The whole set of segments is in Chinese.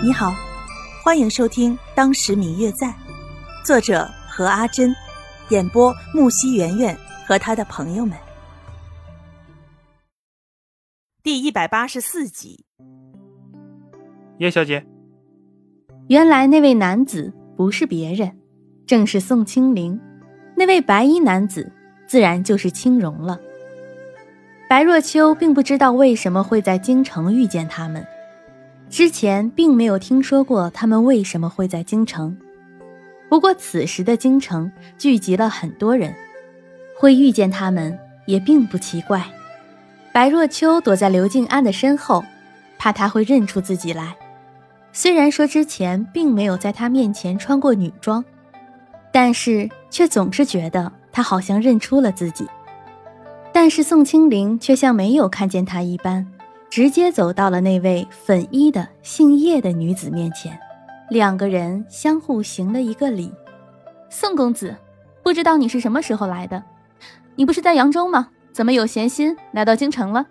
你好，欢迎收听《当时明月在》，作者何阿珍，演播木西圆圆和他的朋友们。第一百八十四集，叶小姐，原来那位男子不是别人，正是宋清灵。那位白衣男子自然就是青荣了。白若秋并不知道为什么会在京城遇见他们。之前并没有听说过他们为什么会在京城，不过此时的京城聚集了很多人，会遇见他们也并不奇怪。白若秋躲在刘静安的身后，怕他会认出自己来。虽然说之前并没有在他面前穿过女装，但是却总是觉得他好像认出了自己。但是宋清灵却像没有看见他一般。直接走到了那位粉衣的姓叶的女子面前，两个人相互行了一个礼。宋公子，不知道你是什么时候来的？你不是在扬州吗？怎么有闲心来到京城了？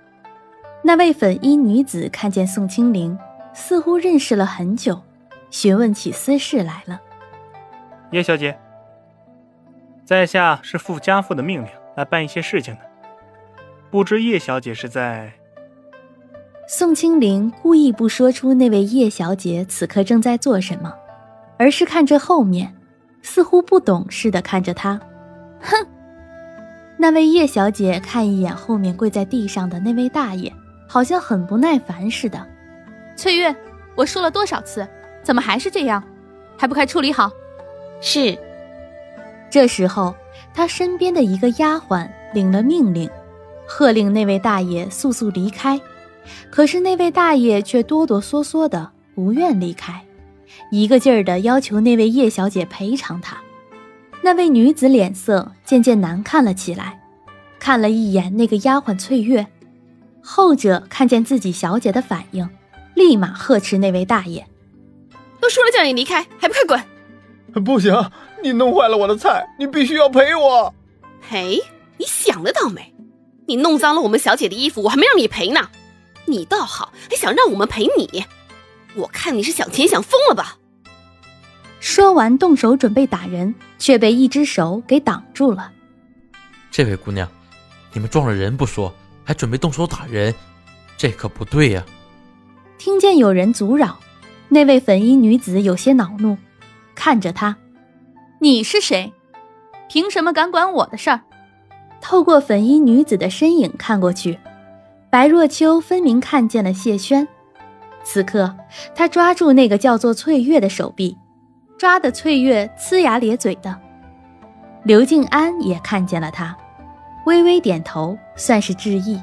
那位粉衣女子看见宋清灵，似乎认识了很久，询问起私事来了。叶小姐，在下是负家父的命令来办一些事情的，不知叶小姐是在？宋清灵故意不说出那位叶小姐此刻正在做什么，而是看着后面，似乎不懂似的看着他。哼！那位叶小姐看一眼后面跪在地上的那位大爷，好像很不耐烦似的。翠月，我说了多少次，怎么还是这样？还不快处理好！是。这时候，他身边的一个丫鬟领了命令，喝令那位大爷速速离开。可是那位大爷却哆哆嗦嗦的不愿离开，一个劲儿的要求那位叶小姐赔偿他。那位女子脸色渐渐难看了起来，看了一眼那个丫鬟翠月，后者看见自己小姐的反应，立马呵斥那位大爷：“都说了叫你离开，还不快滚！不行，你弄坏了我的菜，你必须要赔我。赔？你想得倒美！你弄脏了我们小姐的衣服，我还没让你赔呢。”你倒好，还想让我们陪你？我看你是想钱想疯了吧！说完，动手准备打人，却被一只手给挡住了。这位姑娘，你们撞了人不说，还准备动手打人，这可不对呀！听见有人阻扰，那位粉衣女子有些恼怒，看着他：“你是谁？凭什么敢管我的事儿？”透过粉衣女子的身影看过去。白若秋分明看见了谢轩，此刻他抓住那个叫做翠月的手臂，抓的翠月呲牙咧嘴的。刘静安也看见了他，微微点头，算是致意。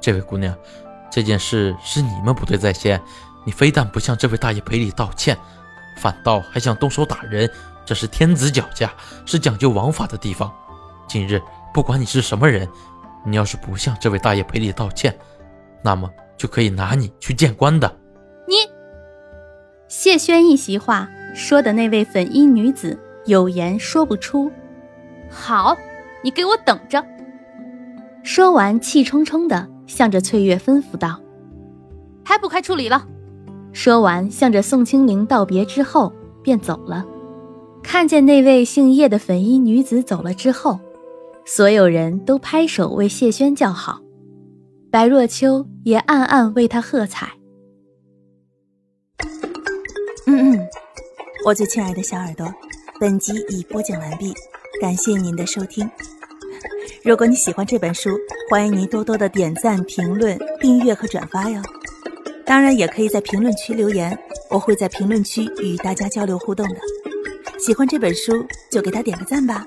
这位姑娘，这件事是你们不对在先，你非但不向这位大爷赔礼道歉，反倒还想动手打人，这是天子脚下，是讲究王法的地方。今日不管你是什么人。你要是不向这位大爷赔礼道歉，那么就可以拿你去见官的。你，谢轩一席话说的那位粉衣女子有言说不出。好，你给我等着。说完，气冲冲的向着翠月吩咐道：“还不快处理了！”说完，向着宋清灵道别之后便走了。看见那位姓叶的粉衣女子走了之后。所有人都拍手为谢轩叫好，白若秋也暗暗为他喝彩。嗯嗯，我最亲爱的小耳朵，本集已播讲完毕，感谢您的收听。如果你喜欢这本书，欢迎您多多的点赞、评论、订阅和转发哟。当然，也可以在评论区留言，我会在评论区与大家交流互动的。喜欢这本书就给他点个赞吧。